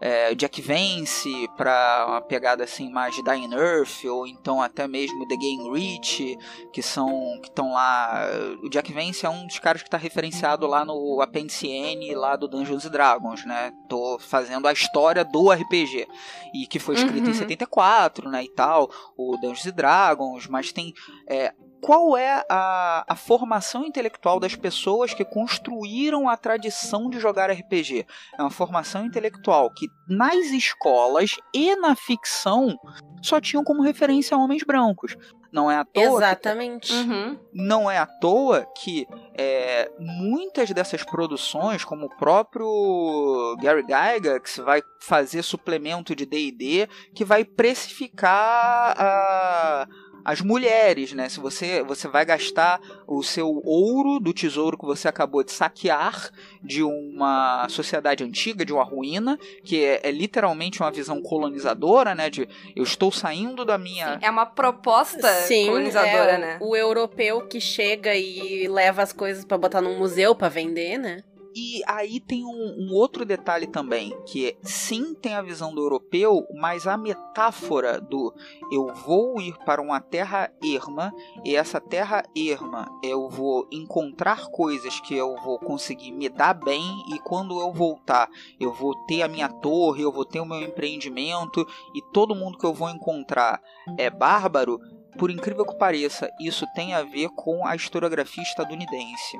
é, Jack Vance, para uma pegada assim mais de Dying Earth, ou então até mesmo The Game Reach, que são que estão lá. O Jack Vance é um dos caras que está referenciado lá no apêndice N lá do Dungeons and Dragons, né? Tô fazendo a história do RPG e que foi escrito Uhum. em 74, né, e tal, o Dungeons and Dragons, mas tem é, qual é a, a formação intelectual das pessoas que construíram a tradição de jogar RPG? É uma formação intelectual que nas escolas e na ficção só tinham como referência homens brancos. Não é à toa que Exatamente. Uhum. não é à toa que é, muitas dessas produções, como o próprio Gary Gygax, vai fazer suplemento de D&D que vai precificar a- as mulheres, né? Se você, você vai gastar o seu ouro do tesouro que você acabou de saquear de uma sociedade antiga, de uma ruína, que é, é literalmente uma visão colonizadora, né? De eu estou saindo da minha... É uma proposta Sim, colonizadora, é, o- né? O europeu que chega e leva as coisas pra botar num museu pra vender, né? E aí tem um, um outro detalhe também, que é, sim tem a visão do europeu, mas a metáfora do eu vou ir para uma terra erma, e essa terra erma eu vou encontrar coisas que eu vou conseguir me dar bem, e quando eu voltar eu vou ter a minha torre, eu vou ter o meu empreendimento, e todo mundo que eu vou encontrar é bárbaro, por incrível que pareça, isso tem a ver com a historiografia estadunidense.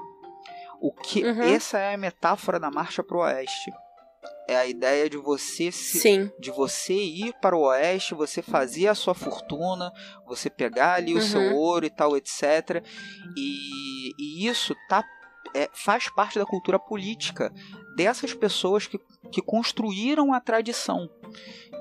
O que Uhum. essa é a metáfora da marcha para o oeste. É a ideia de você se, Sim. de você ir para o oeste, você fazer a sua fortuna, você pegar ali o Uhum. seu ouro e tal, etc. E, e isso tá, é, faz parte da cultura política dessas pessoas que, que construíram a tradição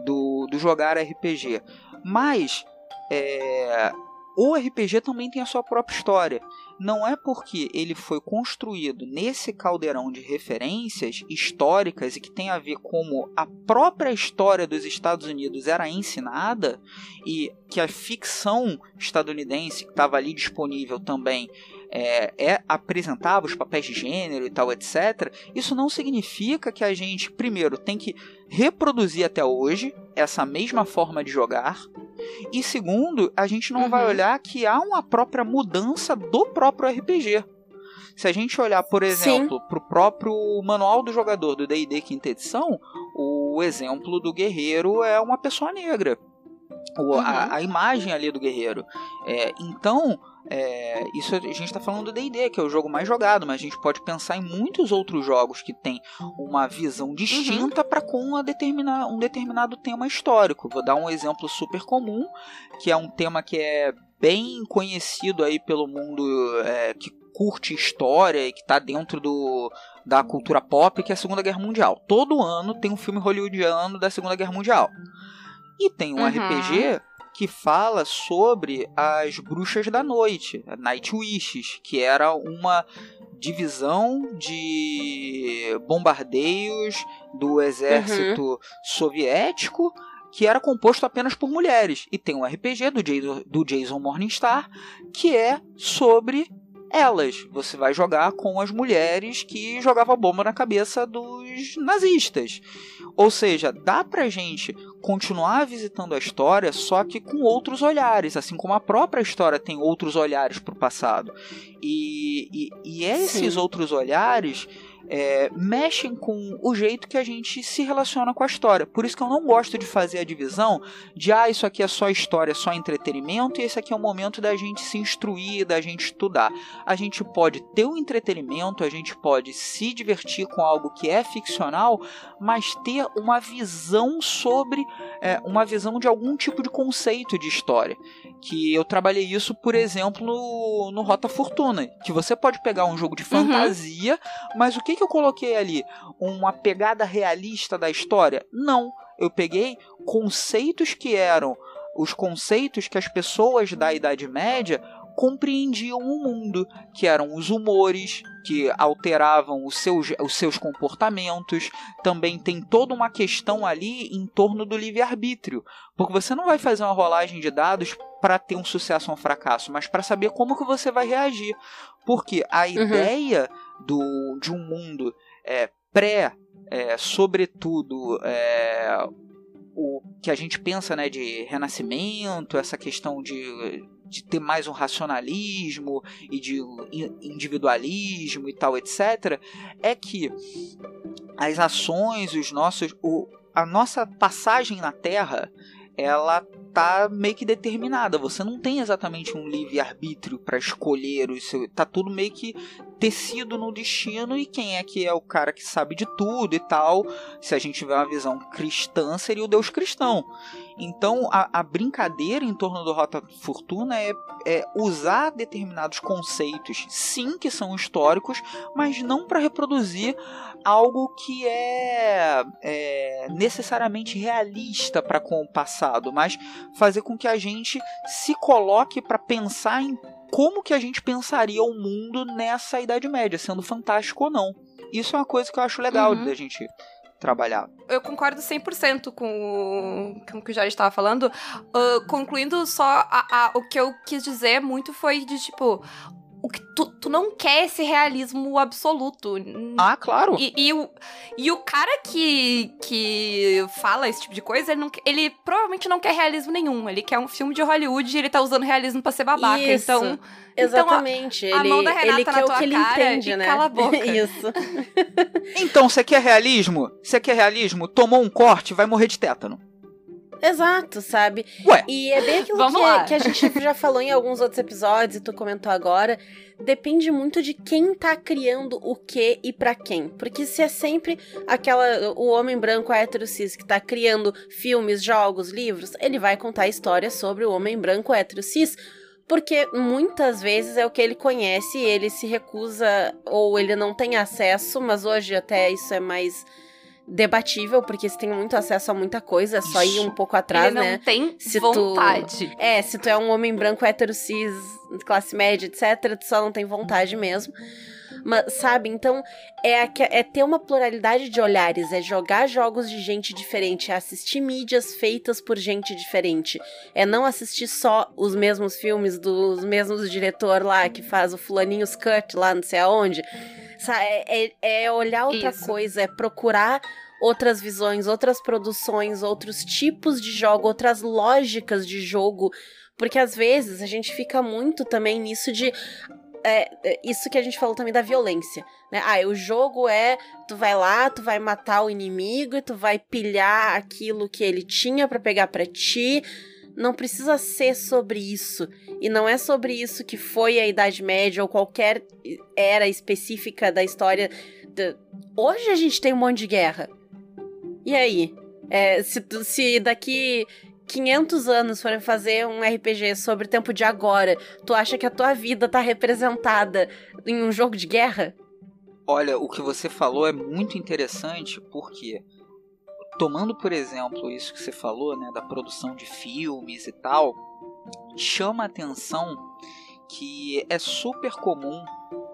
do, do jogar RPG. Mas é, o RPG também tem a sua própria história. Não é porque ele foi construído nesse caldeirão de referências históricas e que tem a ver como a própria história dos Estados Unidos era ensinada e que a ficção estadunidense que estava ali disponível também é, é, apresentava os papéis de gênero e tal, etc., isso não significa que a gente, primeiro, tem que reproduzir até hoje essa mesma forma de jogar, e segundo, a gente não uhum. vai olhar que há uma própria mudança do próprio RPG. Se a gente olhar, por exemplo, para o próprio manual do jogador do D&D quinta edição, o exemplo do guerreiro é uma pessoa negra. O, uhum. a, a, imagem ali do guerreiro. É, então, é, isso a gente está falando do D&D, que é o jogo mais jogado, mas a gente pode pensar em muitos outros jogos que têm uma visão distinta uhum. para com uma determina, um determinado tema histórico. Vou dar um exemplo super comum, que é um tema que é bem conhecido aí pelo mundo é, que curte história e que está dentro do, da cultura pop, que é a Segunda Guerra Mundial. Todo ano tem um filme hollywoodiano da Segunda Guerra Mundial. E tem um uhum. RPG que fala sobre as bruxas da noite, Night Wishes, que era uma divisão de bombardeios do exército uhum. soviético que era composto apenas por mulheres. E tem um RPG do Jason, do Jason Morningstar que é sobre elas. Você vai jogar com as mulheres que jogavam bomba na cabeça dos nazistas. Ou seja, dá pra gente continuar visitando a história, só que com outros olhares, assim como a própria história tem outros olhares para o passado. E, e, e esses Sim. outros olhares é, mexem com o jeito que a gente se relaciona com a história. Por isso que eu não gosto de fazer a divisão de ah, isso aqui é só história, só entretenimento, e esse aqui é o momento da gente se instruir, da gente estudar. A gente pode ter o um entretenimento, a gente pode se divertir com algo que é ficcional, mas ter uma visão sobre é, uma visão de algum tipo de conceito de história. Que eu trabalhei isso, por exemplo, no, no Rota Fortuna. Que você pode pegar um jogo de uhum. fantasia, uhum. mas o que que eu coloquei ali? Uma pegada realista da história? Não. Eu peguei conceitos que eram os conceitos que as pessoas da Idade Média compreendiam o mundo, que eram os humores, que alteravam os seus, os seus comportamentos. Também tem toda uma questão ali em torno do livre-arbítrio, porque você não vai fazer uma rolagem de dados para ter um sucesso ou um fracasso, mas para saber como que você vai reagir. Porque a uhum. ideia do, de um mundo é, pré, é, sobretudo, é, o que a gente pensa né, de renascimento, essa questão de, de ter mais um racionalismo e de individualismo e tal, etc., é que as ações, os nossos, o, a nossa passagem na Terra, ela tá meio que determinada. Você não tem exatamente um livre arbítrio para escolher o seu, tá tudo meio que tecido no destino e quem é que é o cara que sabe de tudo e tal. Se a gente tiver uma visão cristã, seria o Deus cristão. Então a, a brincadeira em torno do Rota Fortuna é, é, usar determinados conceitos, sim, que são históricos, mas não para reproduzir algo que é, é necessariamente realista para com o passado, mas fazer com que a gente se coloque para pensar em como que a gente pensaria o mundo nessa Idade Média, sendo fantástico ou não. Isso é uma coisa que eu acho legal uhum. da gente trabalhar. Eu concordo 100% com o, com o que o Jorge estava falando. Uh, concluindo só, a, a, o que eu quis dizer muito foi de, tipo, o que tu, tu não quer esse realismo absoluto. Ah, claro. E, e, o, e o cara que, que fala esse tipo de coisa, ele, não, ele provavelmente não quer realismo nenhum. Ele quer um filme de Hollywood e ele tá usando realismo pra ser babaca. Isso. Então. Exatamente. Então, a, ele, a mão da Renata ele na tua o que ele cara entende, né? cala a boca. Isso. então, você quer realismo? Você quer realismo? Tomou um corte, vai morrer de tétano. Exato, sabe? Ué. E é bem aquilo que, que, a gente já falou em alguns outros episódios e tu comentou agora. Depende muito de quem tá criando o que e para quem. Porque se é sempre aquela o homem branco hétero cis que tá criando filmes, jogos, livros, ele vai contar histórias sobre o homem branco hétero cis. Porque muitas vezes é o que ele conhece e ele se recusa ou ele não tem acesso, mas hoje até isso é mais debatível, porque você tem muito acesso a muita coisa, é só ir um pouco atrás, Ele não né? tem se vontade. Tu... É, se tu é um homem branco hétero cis, classe média, etc, tu só não tem vontade mesmo. Mas, sabe? Então, é, é ter uma pluralidade de olhares, é jogar jogos de gente diferente, é assistir mídias feitas por gente diferente. É não assistir só os mesmos filmes dos mesmos diretor lá que faz o fulaninho Cut lá não sei aonde. É, é, é olhar outra Isso. coisa, é procurar outras visões, outras produções, outros tipos de jogo, outras lógicas de jogo. Porque às vezes a gente fica muito também nisso de. É, é, isso que a gente falou também da violência, né? Ah, o jogo é tu vai lá, tu vai matar o inimigo e tu vai pilhar aquilo que ele tinha para pegar para ti. Não precisa ser sobre isso. E não é sobre isso que foi a Idade Média ou qualquer era específica da história. Hoje a gente tem um monte de guerra. E aí? É, se, se daqui 500 anos forem fazer um RPG sobre o tempo de agora, tu acha que a tua vida tá representada em um jogo de guerra? Olha, o que você falou é muito interessante porque tomando por exemplo isso que você falou, né, da produção de filmes e tal, chama a atenção que é super comum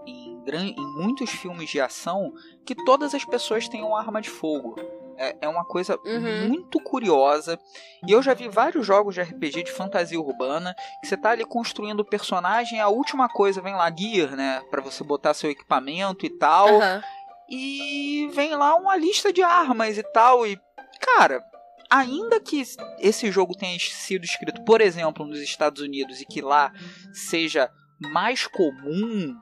em, em muitos filmes de ação que todas as pessoas tenham arma de fogo. É, é uma coisa uhum. muito curiosa. E eu já vi vários jogos de RPG de fantasia urbana que você tá ali construindo o personagem, a última coisa vem lá gear, né, para você botar seu equipamento e tal. Uhum. E vem lá uma lista de armas e tal e cara, ainda que esse jogo tenha sido escrito, por exemplo, nos Estados Unidos e que lá seja mais comum,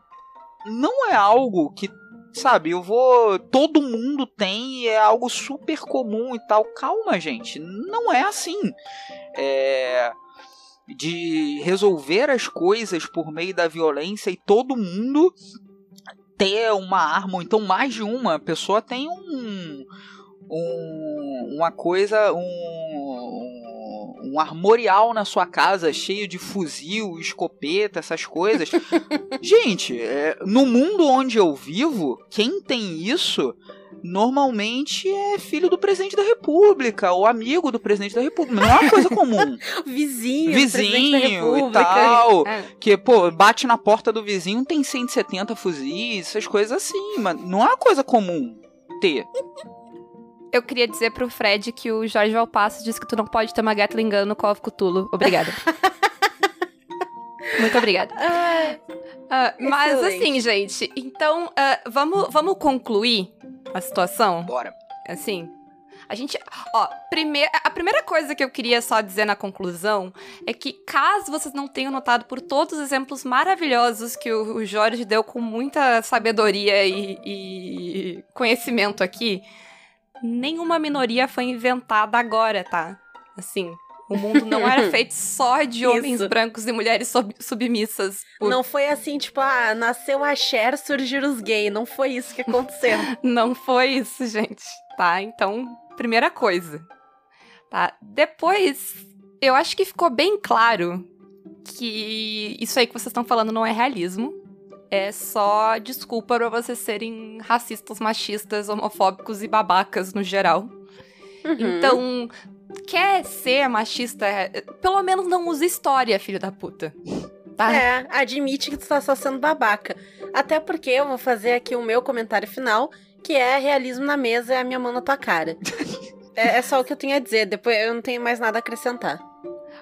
não é algo que sabe, eu vou. Todo mundo tem é algo super comum e tal. Calma, gente. Não é assim. É. De resolver as coisas por meio da violência e todo mundo ter uma arma, ou então mais de uma pessoa tem um. um uma coisa. um um armorial na sua casa cheio de fuzil, escopeta, essas coisas. Gente, é, no mundo onde eu vivo, quem tem isso normalmente é filho do presidente da república ou amigo do presidente da república. Não é uma coisa comum. vizinho, vizinho e tal. É. Que, pô, bate na porta do vizinho, tem 170 fuzis, essas coisas assim, mas não é uma coisa comum ter. Eu queria dizer pro Fred que o Jorge Valpasso disse que tu não pode ter uma Gatling Gun no Call of Cthulhu. Obrigada. Muito obrigada. Uh, mas assim, gente, então uh, vamos, vamos concluir a situação? Bora. Assim, a gente. Ó, primeir, a primeira coisa que eu queria só dizer na conclusão é que, caso vocês não tenham notado por todos os exemplos maravilhosos que o, o Jorge deu com muita sabedoria e, e conhecimento aqui, nenhuma minoria foi inventada agora, tá? Assim, o mundo não era feito só de homens brancos e mulheres sub submissas. Por... Não foi assim, tipo, ah, nasceu a Cher, surgiram os gays. Não foi isso que aconteceu. não foi isso, gente. Tá? Então, primeira coisa. Tá? Depois, eu acho que ficou bem claro que isso aí que vocês estão falando não é realismo é só desculpa para vocês serem racistas, machistas, homofóbicos e babacas no geral. Uhum. Então, quer ser machista, pelo menos não use história, filho da puta. Tá? É, admite que tu tá só sendo babaca. Até porque eu vou fazer aqui o meu comentário final, que é realismo na mesa é a minha mão na tua cara. é, é só o que eu tenho a dizer, depois eu não tenho mais nada a acrescentar.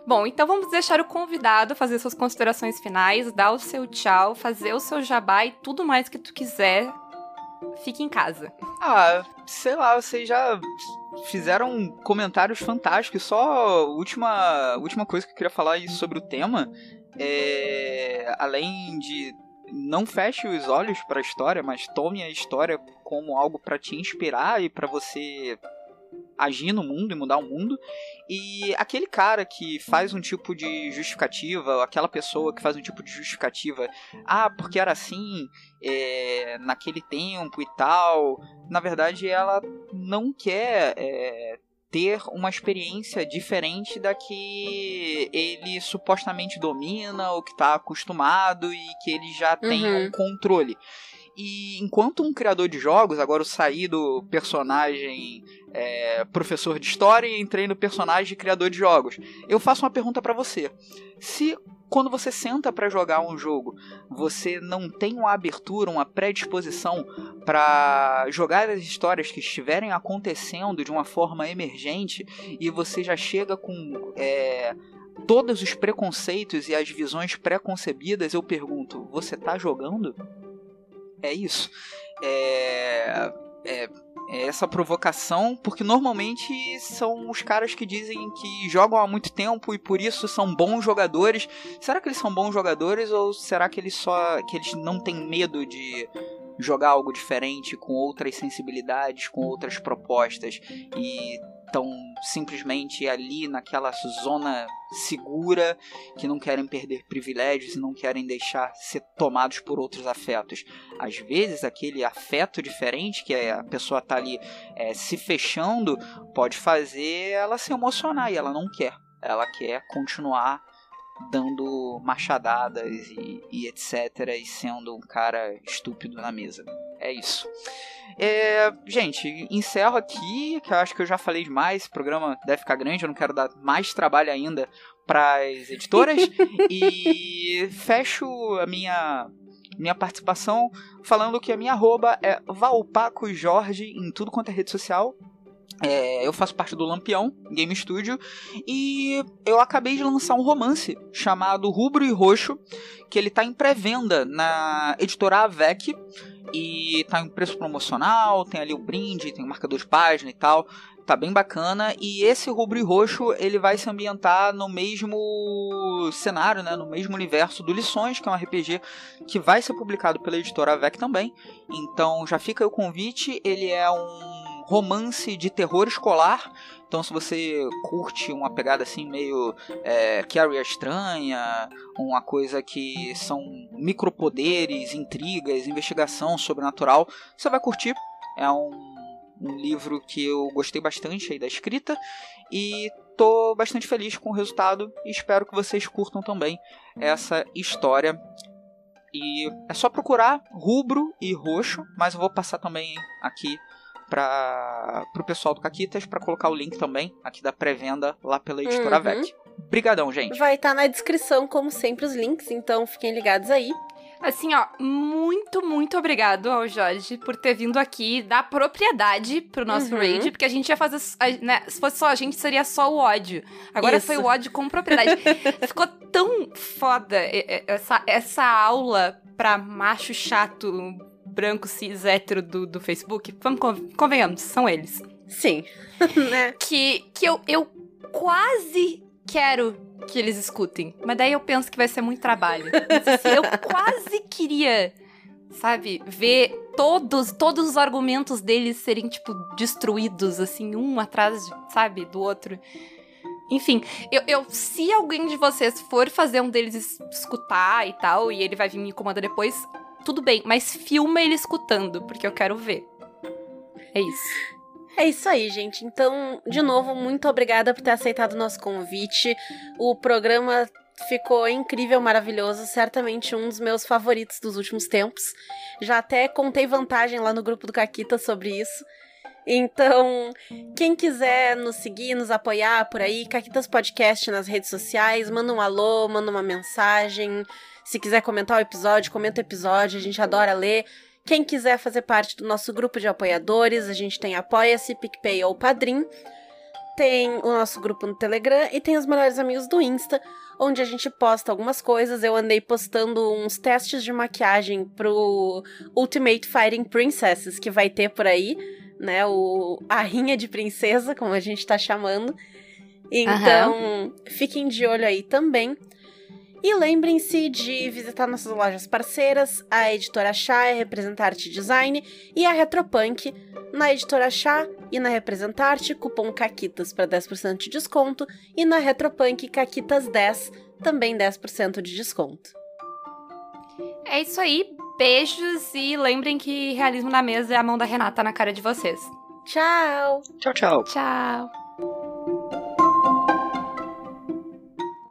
Bom, então vamos deixar o convidado fazer suas considerações finais, dar o seu tchau, fazer o seu jabá e tudo mais que tu quiser. Fique em casa. Ah, sei lá, vocês já fizeram comentários fantásticos. Só última, última coisa que eu queria falar sobre o tema é. Além de não feche os olhos para a história, mas tome a história como algo para te inspirar e para você agir no mundo e mudar o mundo. E aquele cara que faz um tipo de justificativa, aquela pessoa que faz um tipo de justificativa, ah, porque era assim é, naquele tempo e tal, na verdade ela não quer é, ter uma experiência diferente da que ele supostamente domina ou que está acostumado e que ele já tem uhum. um controle. E enquanto um criador de jogos, agora eu saí do personagem é, professor de história e entrei no personagem criador de jogos. Eu faço uma pergunta para você. Se quando você senta para jogar um jogo, você não tem uma abertura, uma predisposição para jogar as histórias que estiverem acontecendo de uma forma emergente e você já chega com é, todos os preconceitos e as visões pré-concebidas, eu pergunto: você tá jogando? É isso. É, é, é essa provocação, porque normalmente são os caras que dizem que jogam há muito tempo e por isso são bons jogadores. Será que eles são bons jogadores ou será que eles só que eles não têm medo de jogar algo diferente com outras sensibilidades, com outras propostas e estão simplesmente ali naquela zona segura, que não querem perder privilégios e não querem deixar ser tomados por outros afetos. Às vezes, aquele afeto diferente que a pessoa está ali é, se fechando pode fazer ela se emocionar e ela não quer. Ela quer continuar dando machadadas e, e etc. e sendo um cara estúpido na mesa. É isso. É, gente, encerro aqui, que eu acho que eu já falei demais. O programa deve ficar grande, eu não quero dar mais trabalho ainda para as editoras. e fecho a minha minha participação falando que a minha arroba é valpacojorge em tudo quanto é rede social. É, eu faço parte do Lampião Game Studio e eu acabei de lançar um romance chamado Rubro e Roxo, que ele está em pré-venda na editora Avec e tá em preço promocional, tem ali o brinde, tem o marcador de página e tal. Tá bem bacana. E esse rubro e roxo, ele vai se ambientar no mesmo cenário, né? No mesmo universo do Lições, que é um RPG que vai ser publicado pela editora Avec também. Então já fica o convite. Ele é um romance de terror escolar. Então, se você curte uma pegada assim meio é, Carrie Estranha, uma coisa que são micropoderes, intrigas, investigação sobrenatural, você vai curtir. É um, um livro que eu gostei bastante aí da escrita e tô bastante feliz com o resultado e espero que vocês curtam também essa história. E é só procurar rubro e roxo, mas eu vou passar também aqui para o pessoal do Caquitas para colocar o link também aqui da pré-venda lá pela editora uhum. VEC. Brigadão, gente. Vai estar tá na descrição, como sempre, os links, então fiquem ligados aí. Assim, ó, muito, muito obrigado ao Jorge por ter vindo aqui dar propriedade pro nosso uhum. raid, porque a gente ia fazer, né, se fosse só a gente, seria só o ódio. Agora Isso. foi o ódio com propriedade. Ficou tão foda essa, essa aula pra macho chato branco cis hétero do, do Facebook, vamos convenhamos, são eles. Sim. né? Que, que eu, eu quase quero que eles escutem. Mas daí eu penso que vai ser muito trabalho. Assim, eu quase queria, sabe, ver todos, todos os argumentos deles serem, tipo, destruídos, assim, um atrás, sabe, do outro. Enfim, eu, eu, se alguém de vocês for fazer um deles escutar e tal, e ele vai vir me incomodar depois, tudo bem, mas filma ele escutando, porque eu quero ver. É isso. É isso aí, gente. Então, de novo, muito obrigada por ter aceitado o nosso convite. O programa ficou incrível, maravilhoso, certamente um dos meus favoritos dos últimos tempos. Já até contei vantagem lá no grupo do Caquita sobre isso. Então, quem quiser nos seguir, nos apoiar por aí, Caquitas Podcast nas redes sociais, manda um alô, manda uma mensagem. Se quiser comentar o episódio, comenta o episódio, a gente adora ler. Quem quiser fazer parte do nosso grupo de apoiadores, a gente tem Apoia-se, PicPay ou Padrim. Tem o nosso grupo no Telegram e tem os melhores amigos do Insta, onde a gente posta algumas coisas. Eu andei postando uns testes de maquiagem pro Ultimate Fighting Princesses que vai ter por aí, né? O a rinha de princesa, como a gente tá chamando. Então, uhum. fiquem de olho aí também. E lembrem-se de visitar nossas lojas parceiras, a Editora Chá e a Representarte Design e a Retropunk. Na Editora Chá e na Representarte, cupom CAQUITAS para 10% de desconto e na Retropunk CAQUITAS10, também 10% de desconto. É isso aí, beijos e lembrem que realismo na mesa é a mão da Renata na cara de vocês. Tchau! Tchau, tchau! Tchau!